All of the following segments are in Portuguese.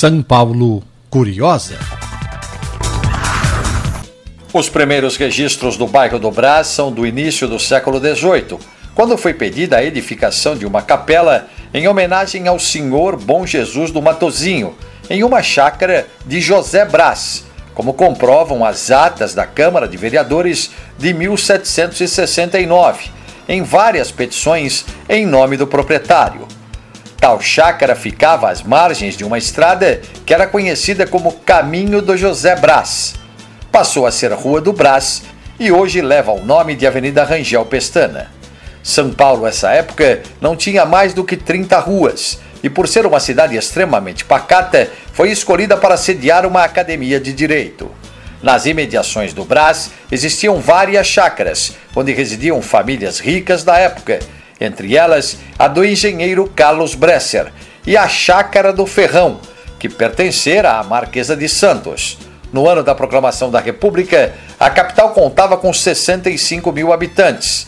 São Paulo Curiosa. Os primeiros registros do bairro do Brás são do início do século XVIII, quando foi pedida a edificação de uma capela em homenagem ao Senhor Bom Jesus do Matozinho, em uma chácara de José Brás, como comprovam as atas da Câmara de Vereadores de 1769, em várias petições em nome do proprietário. Tal chácara ficava às margens de uma estrada que era conhecida como Caminho do José Brás. Passou a ser Rua do Brás e hoje leva o nome de Avenida Rangel Pestana. São Paulo, nessa época, não tinha mais do que 30 ruas e, por ser uma cidade extremamente pacata, foi escolhida para sediar uma academia de direito. Nas imediações do Brás existiam várias chácaras, onde residiam famílias ricas da época, entre elas a do engenheiro Carlos Bresser e a Chácara do Ferrão, que pertencera à Marquesa de Santos. No ano da proclamação da República, a capital contava com 65 mil habitantes.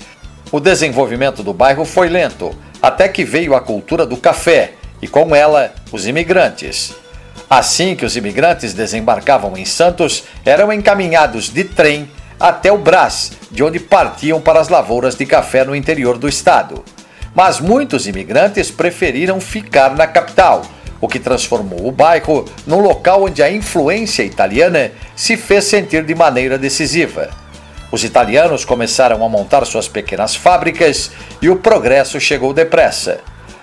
O desenvolvimento do bairro foi lento, até que veio a cultura do café e, com ela, os imigrantes. Assim que os imigrantes desembarcavam em Santos, eram encaminhados de trem até o Brás, de onde partiam para as lavouras de café no interior do estado. Mas muitos imigrantes preferiram ficar na capital, o que transformou o bairro num local onde a influência italiana se fez sentir de maneira decisiva. Os italianos começaram a montar suas pequenas fábricas e o progresso chegou depressa.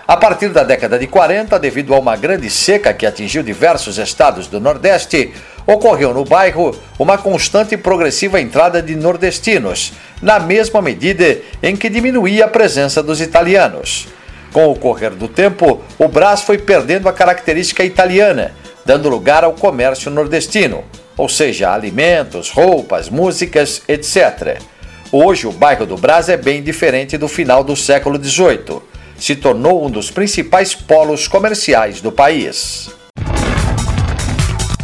A partir da década de 40, devido a uma grande seca que atingiu diversos estados do Nordeste, ocorreu no bairro uma constante e progressiva entrada de nordestinos, na mesma medida em que diminuía a presença dos italianos. Com o correr do tempo, o Brás foi perdendo a característica italiana, dando lugar ao comércio nordestino, ou seja, alimentos, roupas, músicas, etc. Hoje, o bairro do Brás é bem diferente do final do século XVIII se tornou um dos principais polos comerciais do país.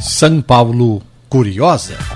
São Paulo Curiosa.